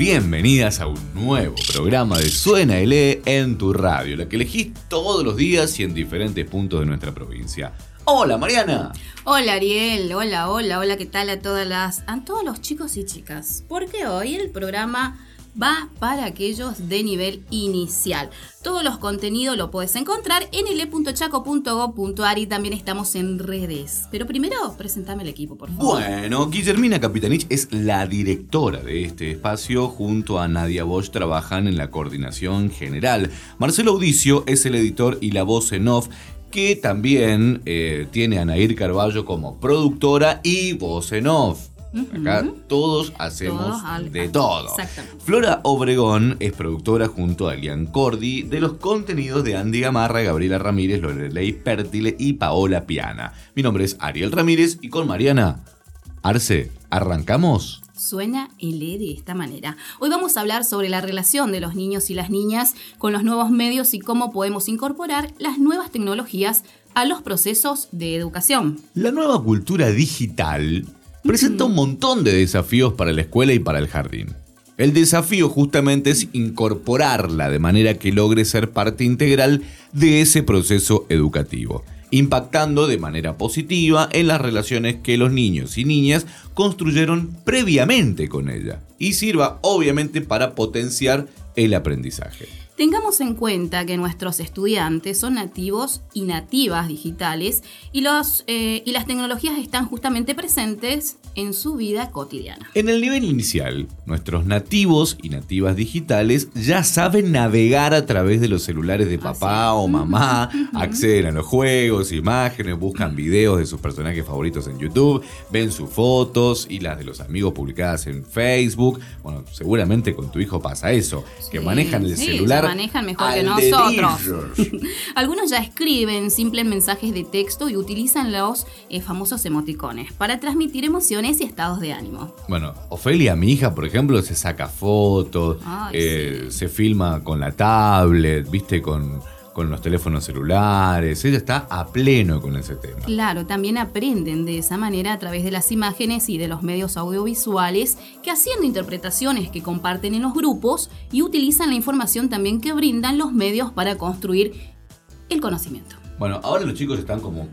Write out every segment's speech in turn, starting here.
Bienvenidas a un nuevo programa de Suena LE en tu radio, la que elegís todos los días y en diferentes puntos de nuestra provincia. Hola Mariana. Hola Ariel, hola, hola, hola, ¿qué tal a todas las, a todos los chicos y chicas? Porque hoy el programa va para aquellos de nivel inicial. Todos los contenidos lo puedes encontrar en ele.chaco.gov.ar y también estamos en redes. Pero primero, presentame el equipo, por favor. Bueno, Guillermina Capitanich es la directora de este espacio. Junto a Nadia Bosch trabajan en la coordinación general. Marcelo Audicio es el editor y la voz en off que también eh, tiene a Nair Carballo como productora y voz en off. Acá todos hacemos Todos de todo. Flora Obregón es productora junto a Elian Cordi de los contenidos de Andy Gamarra, Gabriela Ramírez, Lorelei Pértile y Paola Piana. Mi nombre es Ariel Ramírez y con Mariana Arce, ¿arrancamos? Suena el E de esta manera. Hoy vamos a hablar sobre la relación de los niños y las niñas con los nuevos medios y cómo podemos incorporar las nuevas tecnologías a los procesos de educación. La nueva cultura digital presenta un montón de desafíos para la escuela y para el jardín. El desafío justamente es incorporarla de manera que logre ser parte integral de ese proceso educativo, impactando de manera positiva en las relaciones que los niños y niñas construyeron previamente con ella y sirva obviamente para potenciar el aprendizaje. Tengamos en cuenta que nuestros estudiantes son nativos y nativas digitales y, los, eh, y las tecnologías están justamente presentes en su vida cotidiana. En el nivel inicial, nuestros nativos y nativas digitales ya saben navegar a través de los celulares de papá o mamá, acceden a los juegos, imágenes, buscan videos de sus personajes favoritos en YouTube, ven sus fotos y las de los amigos publicadas en Facebook. Bueno, seguramente con tu hijo pasa eso, que manejan el sí, celular. Manejan mejor que nosotros. Algunos ya escriben simples mensajes de texto y utilizan los eh, famosos emoticones para transmitir emociones y estados de ánimo. Bueno, Ofelia, mi hija, por ejemplo, se saca fotos, Ay, eh, se filma con la tablet, viste, con, con los teléfonos celulares. Ella está a pleno con ese tema. Claro, también aprenden de esa manera a través de las imágenes y de los medios audiovisuales que haciendo interpretaciones que comparten en los grupos y utilizan la información también que brindan los medios para construir el conocimiento. Bueno, ahora los chicos están como.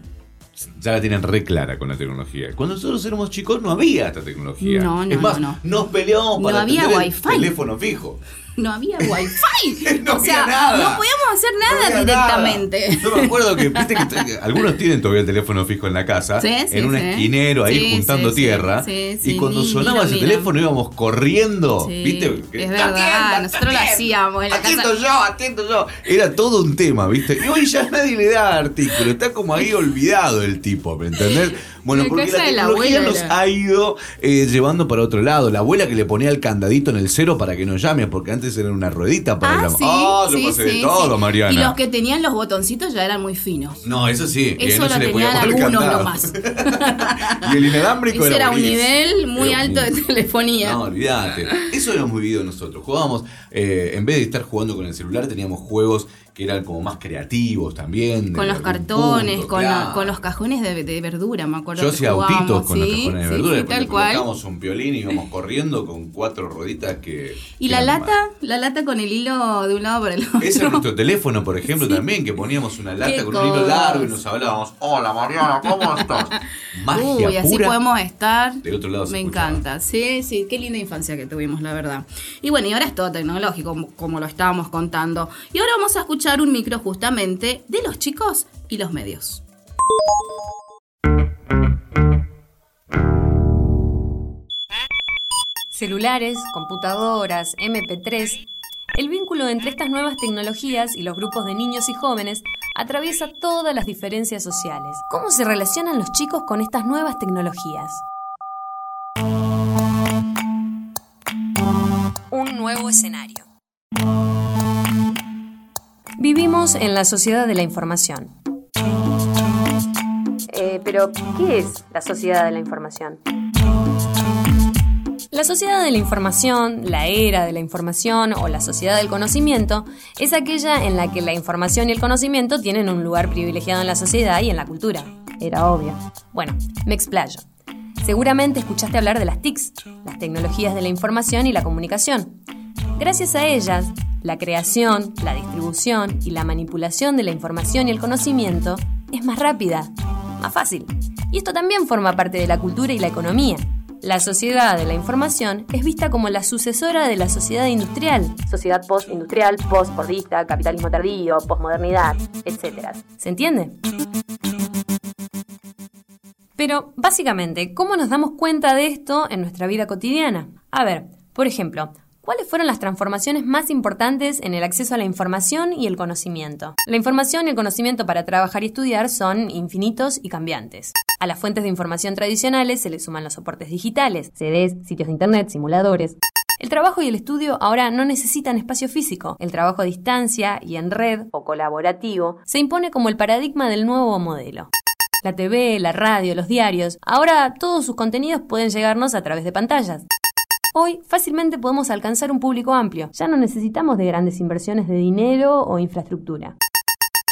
Ya la tienen re clara con la tecnología. Cuando nosotros éramos chicos no había esta tecnología. No, no, es más, no, no. nos peleábamos No para había tener el wifi. teléfono fijo. No había wifi. No o sea, nada. no podíamos hacer nada directamente. nada. Yo me acuerdo que, viste que algunos tienen todavía el teléfono fijo en la casa, Sí, sí, en un sí. esquinero ahí juntando tierra. Sí, sí, y cuando ni- sonaba ni ese teléfono íbamos corriendo, ¿viste? Es verdad, "Atienda, nosotros lo hacíamos en la atiendo casa". yo, atiendo yo. Era todo un tema, ¿viste? Y hoy ya nadie le da artículo, está como ahí olvidado el tipo, ¿me entendés? Bueno, La porque la tecnología nos ha ido eh, llevando para otro lado. La abuela que le ponía el candadito en el cero para que nos llame, porque antes era una ruedita para Ah, la sí, yo sí, pasé de todo. Mariana. Y los que tenían los botoncitos ya eran muy finos. No, eso sí. Eso no lo se le podía algunos nomás. y el inalámbrico Ese era era un buenísimo. nivel muy Era alto de telefonía. No, olvídate. Eso lo hemos vivido nosotros. Jugábamos, eh, en vez de estar jugando con el celular, teníamos juegos que eran como más creativos también. con de los cartones, punto, con, claro. la- con los cajones de, de verdura, me acuerdo. Yo hacía autitos con los sí, cajones de sí, verdura, sí, tal cual. un piolín y íbamos corriendo con cuatro rueditas que. Y la lata, la lata con el hilo de un lado para el otro. Ese es nuestro teléfono, por ejemplo, también, que poníamos una lata con un hilo largo y nos hablábamos. Hola Mariana, ¿cómo estás? Magia Uy, así pura. podemos estar. Del otro lado Me encanta. Sí, sí, qué linda infancia que tuvimos, la verdad. Y bueno, y ahora es todo tecnológico, como, como lo estábamos contando. Y ahora vamos a escuchar un micro justamente de los chicos y los medios. Celulares, computadoras, MP3. El vínculo entre estas nuevas tecnologías y los grupos de niños y jóvenes atraviesa todas las diferencias sociales. ¿Cómo se relacionan los chicos con estas nuevas tecnologías? Un nuevo escenario. Vivimos en la sociedad de la información. Eh, pero, ¿qué es la sociedad de la información? La sociedad de la información, la era de la información o la sociedad del conocimiento es aquella en la que la información y el conocimiento tienen un lugar privilegiado en la sociedad y en la cultura. Era obvio. Bueno, me explayo. Seguramente escuchaste hablar de las TICs, las tecnologías de la información y la comunicación. Gracias a ellas, la creación, la distribución y la manipulación de la información y el conocimiento es más rápida, más fácil. Y esto también forma parte de la cultura y la economía. La sociedad de la información es vista como la sucesora de la sociedad industrial. Sociedad post-industrial, post-fordista, capitalismo tardío, postmodernidad, etc. ¿Se entiende? Pero, básicamente, ¿cómo nos damos cuenta de esto en nuestra vida cotidiana? A ver, por ejemplo, ¿Cuáles fueron las transformaciones más importantes en el acceso a la información y el conocimiento? La información y el conocimiento para trabajar y estudiar son infinitos y cambiantes. A las fuentes de información tradicionales se le suman los soportes digitales, CDs, sitios de internet, simuladores. El trabajo y el estudio ahora no necesitan espacio físico. El trabajo a distancia y en red o colaborativo se impone como el paradigma del nuevo modelo. La TV, la radio, los diarios, ahora todos sus contenidos pueden llegarnos a través de pantallas. Hoy fácilmente podemos alcanzar un público amplio. Ya no necesitamos de grandes inversiones de dinero o infraestructura.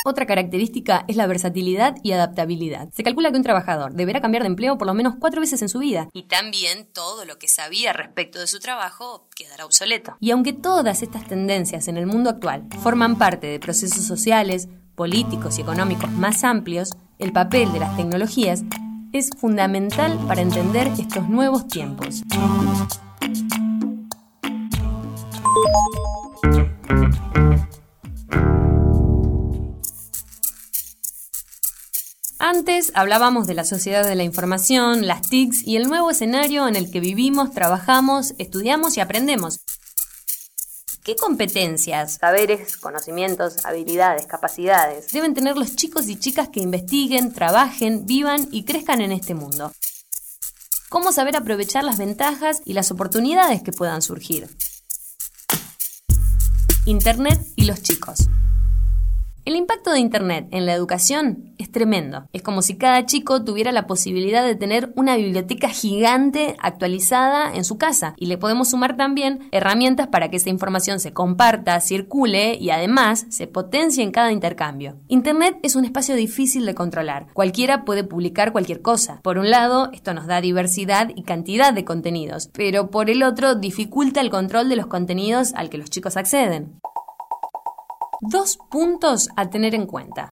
Otra característica es la versatilidad y adaptabilidad. Se calcula que un trabajador deberá cambiar de empleo por lo menos cuatro veces en su vida. Y también todo lo que sabía respecto de su trabajo quedará obsoleto. Y aunque todas estas tendencias en el mundo actual forman parte de procesos sociales, políticos y económicos más amplios, el papel de las tecnologías es fundamental para entender estos nuevos tiempos. Antes hablábamos de la sociedad de la información, las TICs y el nuevo escenario en el que vivimos, trabajamos, estudiamos y aprendemos. ¿Qué competencias, saberes, conocimientos, habilidades, capacidades deben tener los chicos y chicas que investiguen, trabajen, vivan y crezcan en este mundo? ¿Cómo saber aprovechar las ventajas y las oportunidades que puedan surgir? Internet y los chicos. El impacto de Internet en la educación es tremendo. Es como si cada chico tuviera la posibilidad de tener una biblioteca gigante actualizada en su casa y le podemos sumar también herramientas para que esa información se comparta, circule y además se potencie en cada intercambio. Internet es un espacio difícil de controlar. Cualquiera puede publicar cualquier cosa. Por un lado, esto nos da diversidad y cantidad de contenidos, pero por el otro dificulta el control de los contenidos al que los chicos acceden. Dos puntos a tener en cuenta.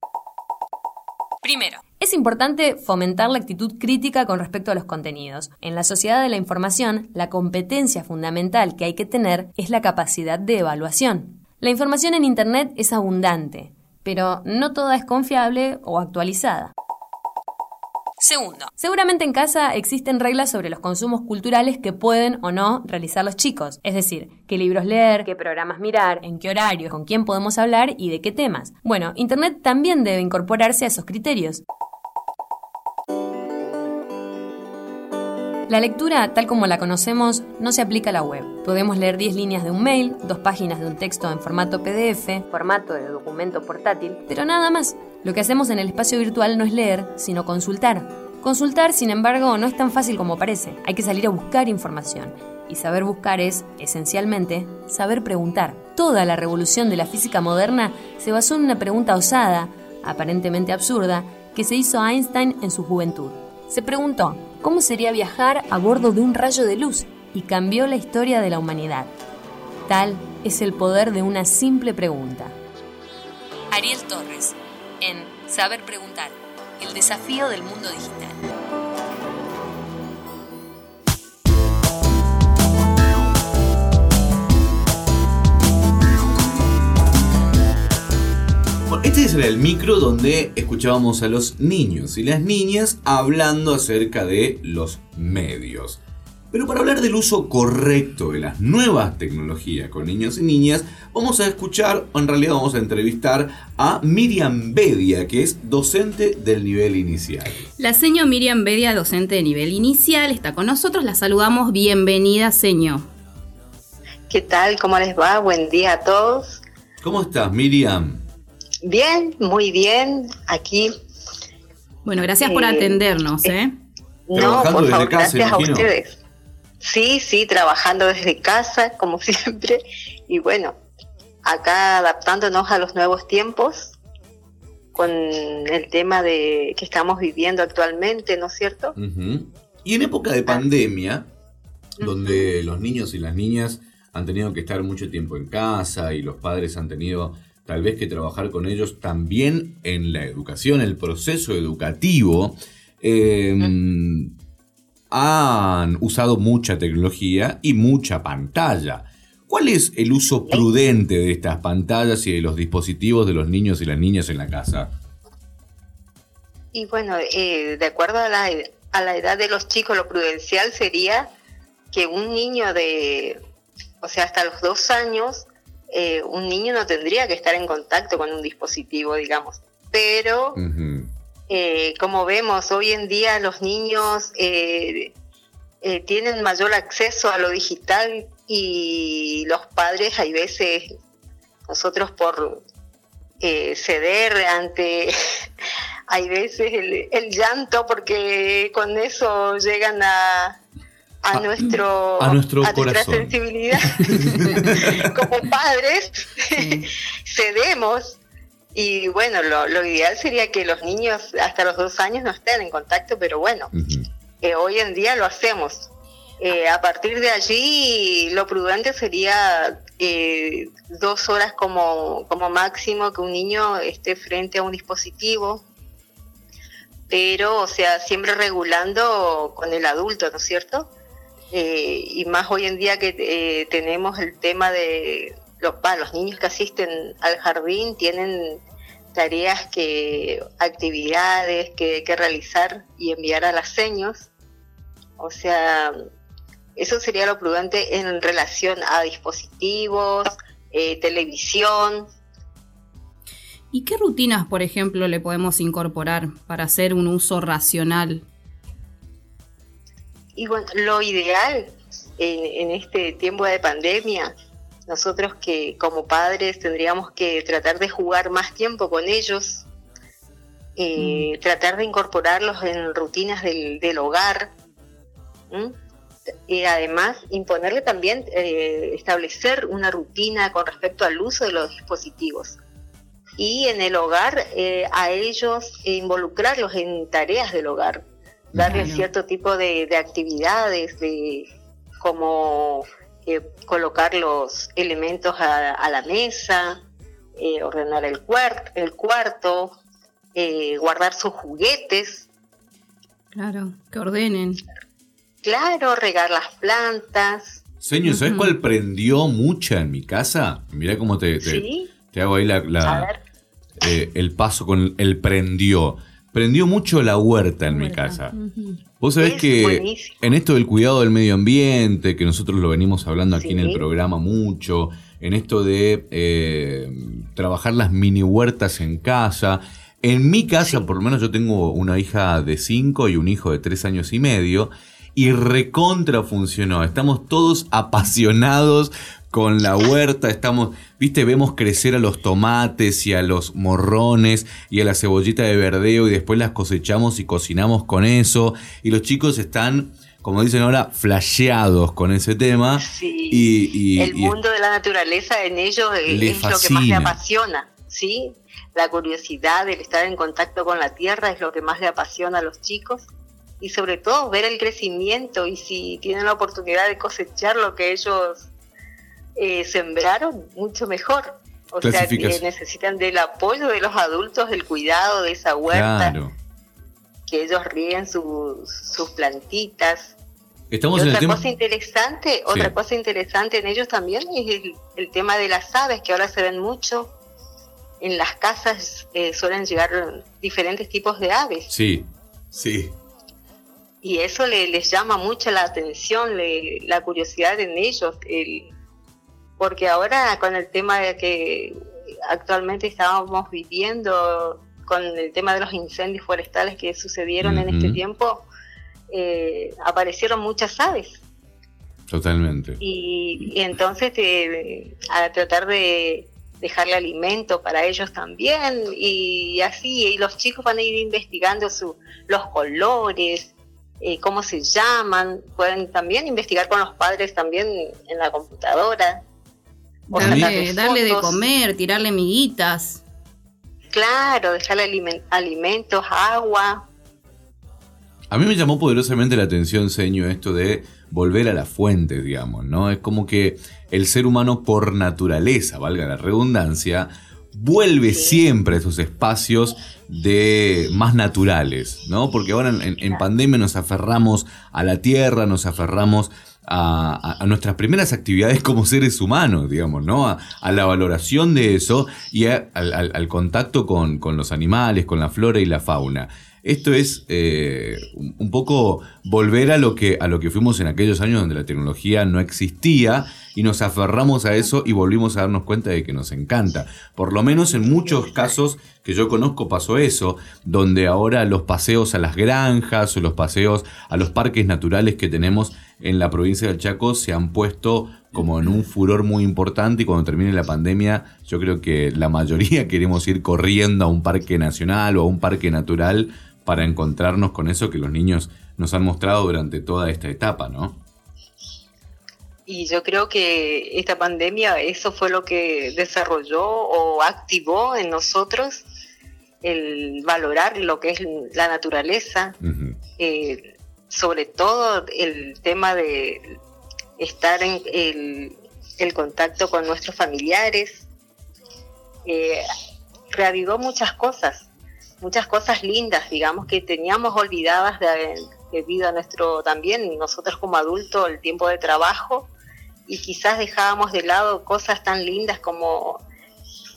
Primero, es importante fomentar la actitud crítica con respecto a los contenidos. En la sociedad de la información, la competencia fundamental que hay que tener es la capacidad de evaluación. La información en Internet es abundante, pero no toda es confiable o actualizada. Segundo, seguramente en casa existen reglas sobre los consumos culturales que pueden o no realizar los chicos, es decir, qué libros leer, qué programas mirar, en qué horario, con quién podemos hablar y de qué temas. Bueno, Internet también debe incorporarse a esos criterios. La lectura, tal como la conocemos, no se aplica a la web. Podemos leer 10 líneas de un mail, dos páginas de un texto en formato PDF, formato de documento portátil, pero nada más. Lo que hacemos en el espacio virtual no es leer, sino consultar. Consultar, sin embargo, no es tan fácil como parece. Hay que salir a buscar información. Y saber buscar es, esencialmente, saber preguntar. Toda la revolución de la física moderna se basó en una pregunta osada, aparentemente absurda, que se hizo Einstein en su juventud. Se preguntó, ¿cómo sería viajar a bordo de un rayo de luz? Y cambió la historia de la humanidad. Tal es el poder de una simple pregunta. Ariel Torres, en Saber Preguntar, el desafío del mundo digital. Este es el micro donde escuchábamos a los niños y las niñas hablando acerca de los medios. Pero para hablar del uso correcto de las nuevas tecnologías con niños y niñas, vamos a escuchar, o en realidad vamos a entrevistar a Miriam Bedia, que es docente del nivel inicial. La seño Miriam Bedia, docente de nivel inicial, está con nosotros. La saludamos. Bienvenida, señor. ¿Qué tal? ¿Cómo les va? Buen día a todos. ¿Cómo estás, Miriam? Bien, muy bien. Aquí. Bueno, gracias por atendernos, ¿eh? No, por favor, gracias a ustedes. Sí, sí, trabajando desde casa, como siempre. Y bueno, acá adaptándonos a los nuevos tiempos con el tema de que estamos viviendo actualmente, ¿no es cierto? Y en época de pandemia, donde los niños y las niñas han tenido que estar mucho tiempo en casa y los padres han tenido tal vez que trabajar con ellos también en la educación, el proceso educativo, eh, han usado mucha tecnología y mucha pantalla. ¿Cuál es el uso prudente de estas pantallas y de los dispositivos de los niños y las niñas en la casa? Y bueno, eh, de acuerdo a la, a la edad de los chicos, lo prudencial sería que un niño de, o sea, hasta los dos años, eh, un niño no tendría que estar en contacto con un dispositivo, digamos. Pero eh, como vemos, hoy en día los niños eh, eh, tienen mayor acceso a lo digital y los padres hay veces, nosotros por ceder ante, hay veces el, llanto porque con eso llegan a, a, nuestro a nuestro nuestra sensibilidad. Como padres cedemos y bueno, lo, ideal sería que los niños hasta los dos años no estén en contacto, pero bueno, eh, hoy en día lo hacemos. Eh, a partir de allí, lo prudente sería eh, dos horas como, como máximo que un niño esté frente a un dispositivo, pero, o sea, siempre regulando con el adulto, ¿no es cierto? y más hoy en día que tenemos el tema de, los, los niños que asisten al jardín tienen tareas que, actividades que, que realizar y enviar a las seños. O sea, eso sería lo prudente en relación a dispositivos, eh, televisión. ¿Y qué rutinas, por ejemplo, le podemos incorporar para hacer un uso racional? Y bueno, lo ideal en este tiempo de pandemia nosotros que como padres tendríamos que tratar de jugar más tiempo con ellos, eh, mm. tratar de incorporarlos en rutinas del, hogar. Y además imponerle también, eh, establecer una rutina con respecto al uso de los dispositivos. Y en el hogar, eh, a ellos involucrarlos en tareas del hogar, darles cierto tipo de, de actividades, de como colocar los elementos a, la mesa, eh, ordenar el, el cuarto, eh, guardar sus juguetes. Claro, que ordenen. Claro, regar las plantas. Señor, ¿sabes cuál prendió mucha en mi casa? Mira cómo te, te, hago ahí la, eh, el paso con el prendió. Prendió mucho la huerta en mi casa. Vos sabés que en esto del cuidado del medio ambiente, que nosotros lo venimos hablando aquí en el programa mucho, en esto de eh, trabajar las mini huertas en casa. En mi casa, por lo menos yo tengo una hija de 5 y un hijo de 3 años y medio, y recontra funcionó. Estamos todos apasionados con la huerta, estamos, viste, vemos crecer a los tomates y a los morrones y a la cebollita de verdeo y después las cosechamos y cocinamos con eso. Y los chicos están, como dicen ahora, flasheados con ese tema. Sí. Y, el mundo de la naturaleza en ellos es lo que más le apasiona, ¿sí? La curiosidad, el estar en contacto con la tierra es lo que más le apasiona a los chicos y sobre todo ver el crecimiento y si tienen la oportunidad de cosechar lo que ellos eh, sembraron, mucho mejor. O sea, que necesitan del apoyo de los adultos, del cuidado de esa huerta, que ellos ríen sus plantitas. Estamos y otra cosa interesante, otra cosa interesante en ellos también es el, tema de las aves, que ahora se ven mucho. En las casas eh, suelen llegar diferentes tipos de aves. Sí, sí. y eso le, les llama mucho la atención, la curiosidad en ellos, porque ahora con el tema de que actualmente estábamos viviendo, con el tema de los incendios forestales que sucedieron en este tiempo, eh, aparecieron muchas aves. Totalmente. Y, entonces eh, a tratar de dejarle alimento para ellos también y así y los chicos van a ir investigando su, los colores eh, cómo se llaman, pueden también investigar con los padres también en la computadora. Darle, darle de comer, tirarle miguitas. Claro, dejarle alimentos, agua. A mí me llamó poderosamente la atención, señor, esto de volver a la fuente, digamos, ¿no? Es como que el ser humano por naturaleza, valga la redundancia, vuelve siempre a esos espacios de más naturales, ¿no? Porque ahora en, pandemia nos aferramos a la tierra, nos aferramos a, nuestras primeras actividades como seres humanos, digamos, ¿no? A, la valoración de eso y al, contacto con, los animales, con la flora y la fauna. Esto es eh, un poco volver a lo, que, a lo que fuimos en aquellos años donde la tecnología no existía y nos aferramos a eso y volvimos a darnos cuenta de que nos encanta. Por lo menos en muchos casos que yo conozco pasó eso, donde ahora los paseos a las granjas o los paseos a los parques naturales que tenemos en la provincia del Chaco se han puesto como en un furor muy importante y cuando termine la pandemia yo creo que la mayoría queremos ir corriendo a un parque nacional o a un parque natural para encontrarnos con eso que los niños nos han mostrado durante toda esta etapa, ¿no? Y yo creo que esta pandemia, eso fue lo que desarrolló o activó en nosotros el valorar lo que es la naturaleza, eh, sobre todo el tema de estar en el, contacto con nuestros familiares, eh, reavivó muchas cosas muchas cosas lindas, digamos, que teníamos olvidadas debido a nuestro también, nosotros como adultos, el tiempo de trabajo, y quizás dejábamos de lado cosas tan lindas como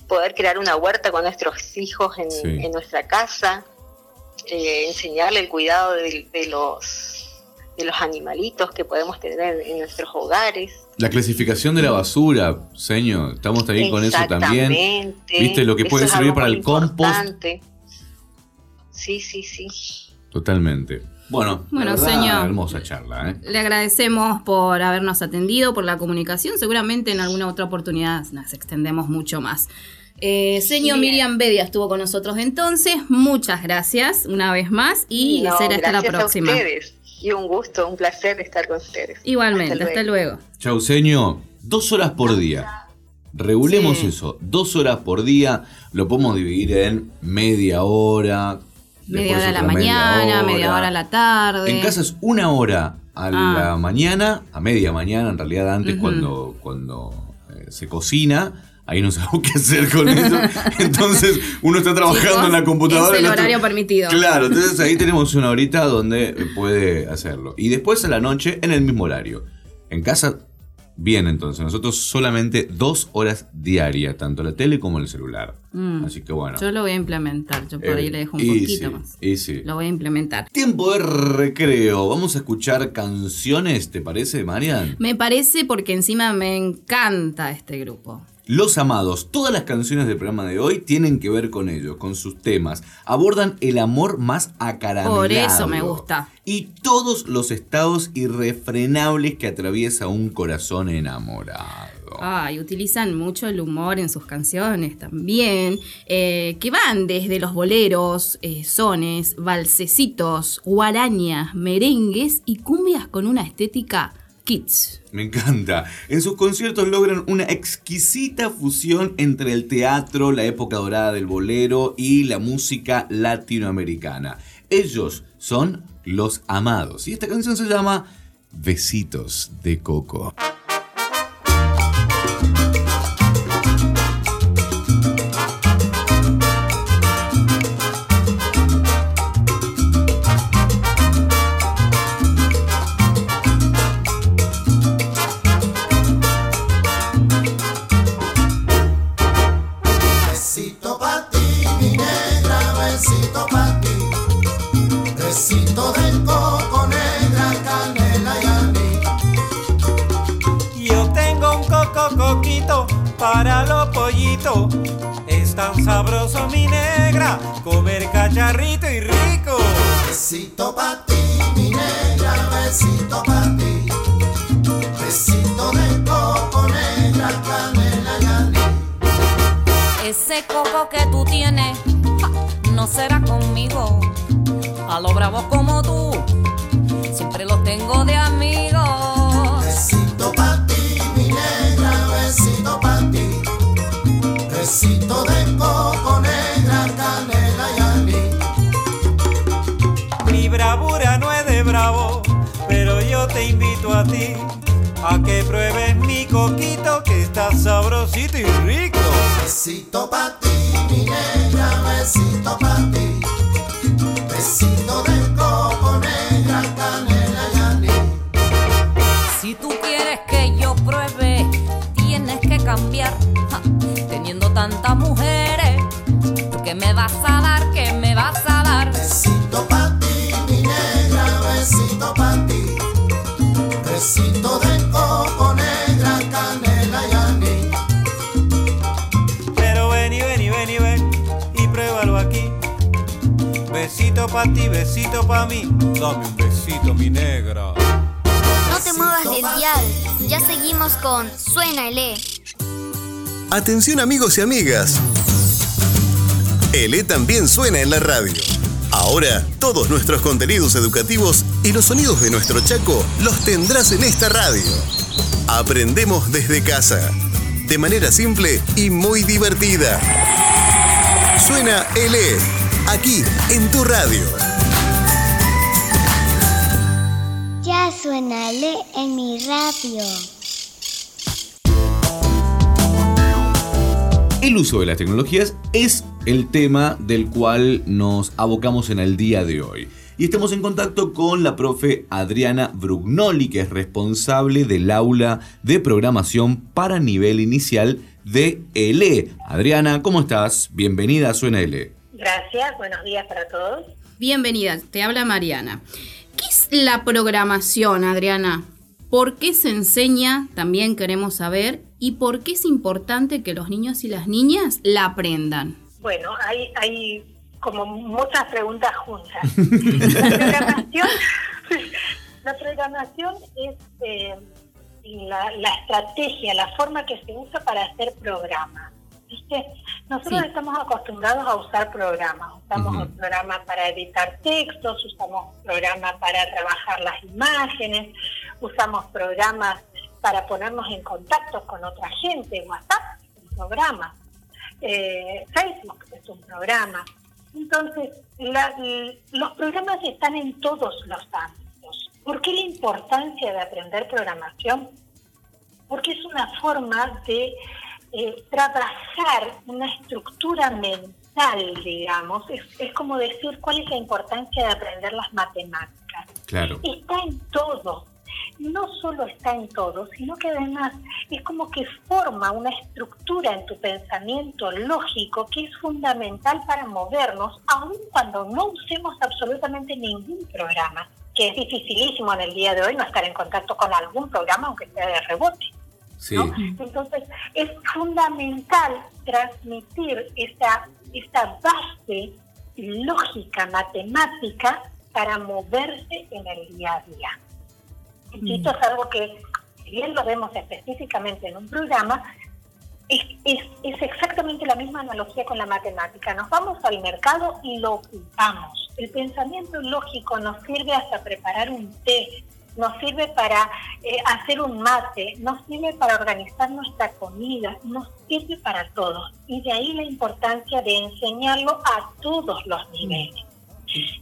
poder crear una huerta con nuestros hijos en, nuestra casa, eh, enseñarle el cuidado de, los de los animalitos que podemos tener en nuestros hogares. La clasificación de la basura, señor, estamos ahí con eso también. ¿Viste lo que puede servir para el compost? Sí, sí, sí. Totalmente. Bueno, bueno señor. Hermosa charla. ¿eh? Le agradecemos por habernos atendido, por la comunicación. Seguramente en alguna otra oportunidad nos extendemos mucho más. Eh, señor Miriam Bedia estuvo con nosotros entonces. Muchas gracias una vez más y será hasta la próxima. A ustedes. Y un gusto, un placer estar con ustedes. Igualmente, hasta luego. Chau, señor. Dos horas por día. Regulemos eso. Dos horas por día. Lo podemos dividir en media hora, Media hora a la mañana, media hora. a la tarde. En casa es una hora a la ah. mañana, a media mañana, en realidad antes cuando, cuando eh, se cocina. Ahí no sabemos qué hacer con eso. Entonces uno está trabajando en la computadora. Es el horario permitido. Claro, entonces ahí tenemos una horita donde puede hacerlo. Y después a la noche en el mismo horario. En casa Bien, entonces, nosotros solamente dos horas diarias, tanto la tele como el celular. Mm. Así que bueno. Yo lo voy a implementar, yo por ahí le dejo un poquito más. Y sí. Lo voy a implementar. Tiempo de recreo. Vamos a escuchar canciones, ¿te parece, Marian? Me parece porque encima me encanta este grupo. Los Amados, todas las canciones del programa de hoy tienen que ver con ellos, con sus temas. Abordan el amor más acaramelado. Por eso me gusta. Y todos los estados irrefrenables que atraviesa un corazón enamorado. Ay, utilizan mucho el humor en sus canciones también, eh, que van desde los boleros, eh, sones, valsecitos, guarañas, merengues y cumbias con una estética kids. Me encanta. En sus conciertos logran una exquisita fusión entre el teatro, la época dorada del bolero y la música latinoamericana. Ellos son los amados y esta canción se llama Besitos de Coco. A ti a que pruebes mi coquito que está sabrosito y rico. Besito pa' ti, mi negra, besito pa' ti. Besito de coco negra, canela y anís. Si tú quieres que yo pruebe, tienes que cambiar. Ja, Teniendo tantas mujeres, ¿tú ¿qué me vas a dar? Pa' ti, besito pa' mí. Dame un besito, mi negra. No te muevas del dial. Ya seguimos con Suena el E. Atención amigos y amigas. El E también suena en la radio. Ahora, todos nuestros contenidos educativos y los sonidos de nuestro Chaco los tendrás en esta radio. Aprendemos desde casa, de manera simple y muy divertida. Suena el E, aquí en tu radio. Ya suena el E en mi radio. El uso de las tecnologías es el tema del cual nos abocamos en el día de hoy. Y estamos en contacto con la profe Adriana Brugnoli, que es responsable del aula de programación para nivel inicial de ELE. Adriana, ¿cómo estás? Bienvenida a Suena ELE. Gracias, buenos días para todos. Bienvenida, te habla Mariana. ¿Qué es la programación, Adriana? ¿Por qué se enseña? También queremos saber. ¿Y por qué es importante que los niños y las niñas la aprendan? Bueno, hay, hay como muchas preguntas juntas. la programación, la programación es eh, la, la estrategia, la forma que se usa para hacer programas. ¿Viste? Nosotros Sí. estamos acostumbrados a usar programas. Usamos un programa para editar textos, usamos programas para trabajar las imágenes, usamos programas para ponernos en contacto con otra gente. WhatsApp es un programa. Eh, Facebook es un programa. Entonces, la- los programas están en todos los ámbitos. ¿Por qué la importancia de aprender programación? Porque es una forma de eh, trabajar una estructura mental, digamos. Es, es como decir cuál es la importancia de aprender las matemáticas. Claro. Está en todo. No solo está en todo, sino que además es como que forma una estructura en tu pensamiento lógico que es fundamental para movernos, aun cuando no usemos absolutamente ningún programa, que es dificilísimo en el día de hoy no estar en contacto con algún programa, aunque sea de rebote. Sí. ¿no? Entonces, es fundamental transmitir esa, esa base lógica, matemática, para moverse en el día a día. Y esto es algo que, si bien lo vemos específicamente en un programa, es, es, es exactamente la misma analogía con la matemática. Nos vamos al mercado y lo ocupamos. El pensamiento lógico nos sirve hasta preparar un té, nos sirve para eh, hacer un mate, nos sirve para organizar nuestra comida, nos sirve para todo. Y de ahí la importancia de enseñarlo a todos los niveles.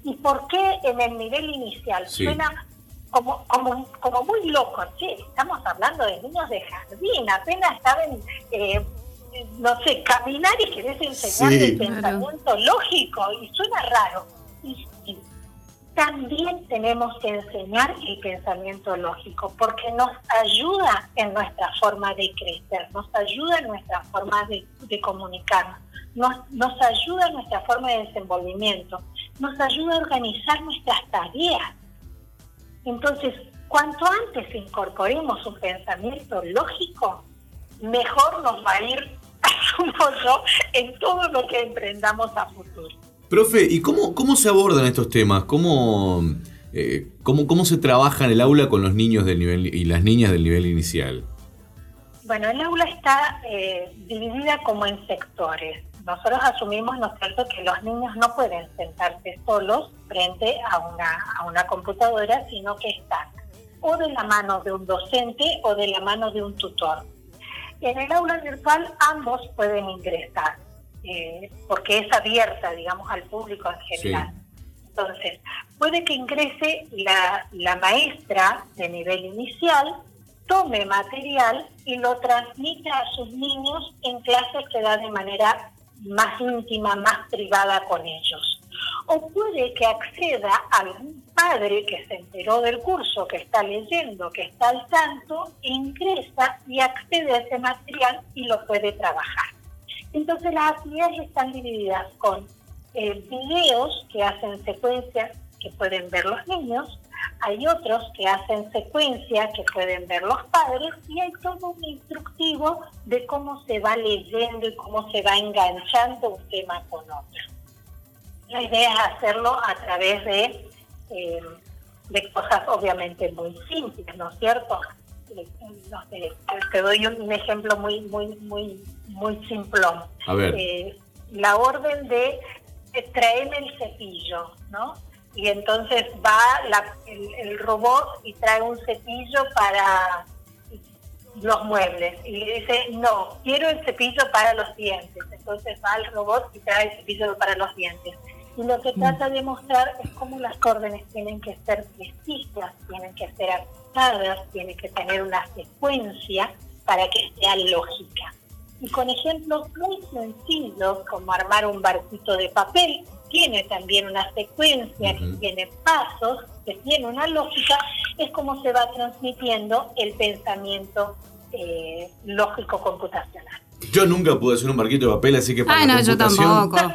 ¿Y por qué en el nivel inicial Sí. suena como, como, como muy loco? Che, estamos hablando de niños de jardín, apenas saben, eh, no sé, caminar y querés enseñarles Sí. el pensamiento lógico y suena raro. También tenemos que enseñar el pensamiento lógico porque nos ayuda en nuestra forma de crecer, nos ayuda en nuestra forma de, de comunicarnos, nos, nos ayuda en nuestra forma de desenvolvimiento, nos ayuda a organizar nuestras tareas. Entonces, cuanto antes incorporemos un pensamiento lógico, mejor nos va a ir, asumo yo, en todo lo que emprendamos a futuro. Profe, ¿y cómo, cómo se abordan estos temas? ¿Cómo, eh, cómo, ¿Cómo se trabaja en el aula con los niños del nivel y las niñas del nivel inicial? Bueno, el aula está eh, dividida como en sectores. Nosotros asumimos, ¿no es cierto?, que los niños no pueden sentarse solos frente a una, a una computadora, sino que están o de la mano de un docente o de la mano de un tutor. En el aula virtual ambos pueden ingresar, eh, porque es abierta, digamos, al público en general. Entonces, puede que ingrese la, la maestra de nivel inicial, tome material y lo transmita a sus niños en clases que da de manera más íntima, más privada con ellos. O puede que acceda algún padre que se enteró del curso, que está leyendo, que está al tanto, ingresa y accede a ese material y lo puede trabajar. Entonces las actividades están divididas con eh, videos que hacen secuencias que pueden ver los niños, hay otros que hacen secuencia que pueden ver los padres y hay todo un instructivo de cómo se va leyendo y cómo se va enganchando un tema con otro. La idea es hacerlo a través de, eh, de cosas obviamente muy simples, ¿no es cierto? No sé, te doy un ejemplo muy, muy, muy, muy simplón. A ver. Eh, la orden de eh, tráeme el cepillo, ¿no? y entonces va la- el, el robot y trae un cepillo para los muebles y le dice, no, quiero el cepillo para los dientes. Entonces va el robot y trae el cepillo para los dientes. Y lo que trata de mostrar es cómo las órdenes tienen que ser precisas, tienen que ser ajustadas, tienen que tener una secuencia para que sea lógica. Y con ejemplos muy sencillos, como armar un barquito de papel, tiene también una secuencia, que tiene pasos, que tiene una lógica, es como se va transmitiendo el pensamiento eh, lógico computacional. Yo nunca pude hacer un barquito de papel, así que para Ay, la no, yo tampoco.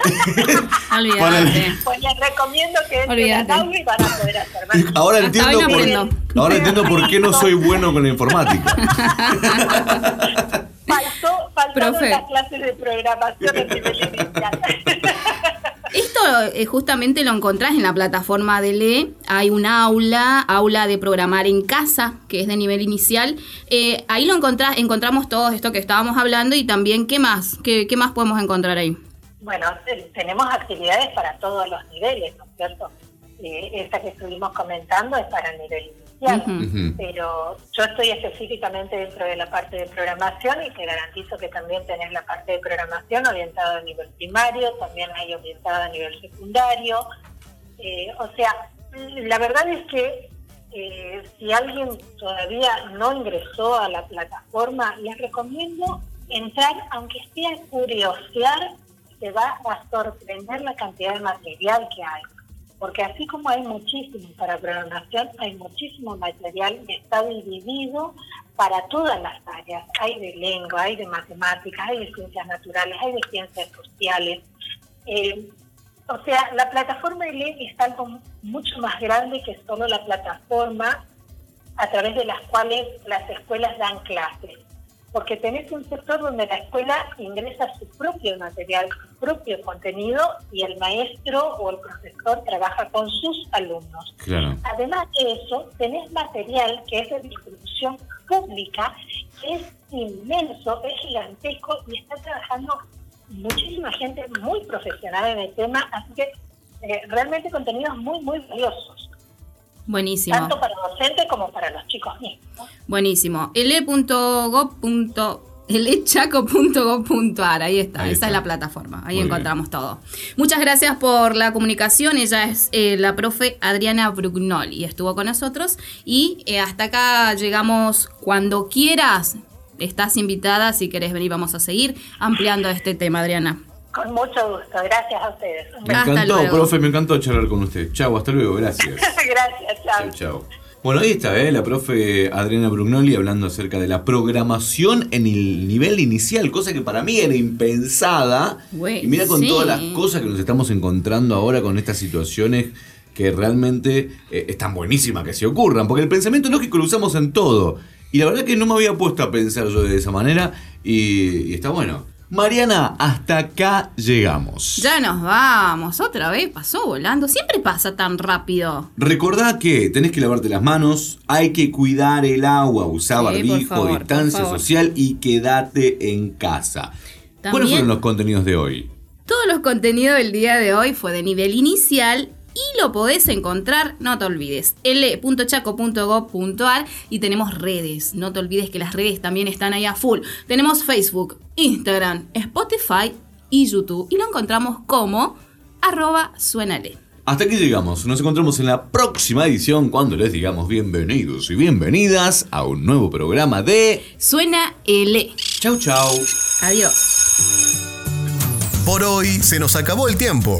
Olvídate. Pues les recomiendo que entren Olvídate. al aula y van a poder hacer más. Ahora entiendo, hoy no por, ahora entiendo por qué no soy bueno con la informática. Faltó, faltaron Profe. las clases de programación en nivel inicial. Esto eh, justamente lo encontrás en la plataforma de LE. Hay un aula, aula de programar en casa, que es de nivel inicial. Eh, ahí lo encontrás, encontramos todo esto que estábamos hablando y también, ¿qué más? ¿Qué, qué más podemos encontrar ahí? Bueno, te- tenemos actividades para todos los niveles, ¿no es cierto? Eh, esta que estuvimos comentando es para el nivel inicial, Pero yo estoy específicamente dentro de la parte de programación y te garantizo que también tenés la parte de programación orientada a nivel primario, también hay orientada a nivel secundario. Eh, o sea, la verdad es que eh, si alguien todavía no ingresó a la plataforma, les recomiendo entrar, aunque sea a curiosear, te va a sorprender la cantidad de material que hay. Porque así como hay muchísimo para programación, hay muchísimo material que está dividido para todas las áreas. Hay de lengua, hay de matemáticas, hay de ciencias naturales, hay de ciencias sociales. Eh, o sea, la plataforma de ley es algo mucho más grande que solo la plataforma a través de las cuales las escuelas dan clases. Porque tenés un sector donde la escuela ingresa su propio material, su propio contenido y el maestro o el profesor trabaja con sus alumnos. Claro. Además de eso, tenés material que es de distribución pública, que es inmenso, es gigantesco y está trabajando muchísima gente muy profesional en el tema, así que eh, realmente contenidos muy, muy valiosos, Buenísimo. tanto para docentes como para los chicos mismos. Buenísimo. elechaco.gov.ar, ahí está, Ahí esa está. es la plataforma, ahí Muy encontramos todo. Muchas gracias por la comunicación, ella es eh, la profe Adriana Brugnoli, estuvo con nosotros y eh, hasta acá llegamos cuando quieras, estás invitada, si querés venir vamos a seguir ampliando este tema, Adriana. Con mucho gusto, gracias a ustedes. Me. Hasta encantó, luego. profe, me encantó charlar con usted. Chau, hasta luego, gracias. gracias, chao. Chau, chau. Bueno, ahí está, ¿eh? la profe Adriana Brugnoli hablando acerca de la programación en el nivel inicial, cosa que para mí era impensada. Y mira con sí. todas las cosas que nos estamos encontrando ahora con estas situaciones que realmente eh, están buenísimas que se ocurran, porque el pensamiento lógico lo usamos en todo. Y la verdad que no me había puesto a pensar yo de esa manera y, y está bueno. Mariana, hasta acá llegamos. Ya nos vamos. Otra vez pasó volando. Siempre pasa tan rápido. Recordá que tenés que lavarte las manos, hay que cuidar el agua, usar Sí, barbijo, favor, distancia social y quédate en casa. ¿Cuáles fueron los contenidos de hoy? Todos los contenidos del día de hoy fue de nivel inicial y lo podés encontrar, no te olvides, l.chaco.gov.ar y tenemos redes. No te olvides que las redes también están ahí a full. Tenemos Facebook, Instagram, Spotify y YouTube y lo encontramos como arroba suenale. Hasta aquí llegamos. Nos encontramos en la próxima edición cuando les digamos bienvenidos y bienvenidas a un nuevo programa de Suena L. Chau chau. Adiós. Por hoy se nos acabó el tiempo.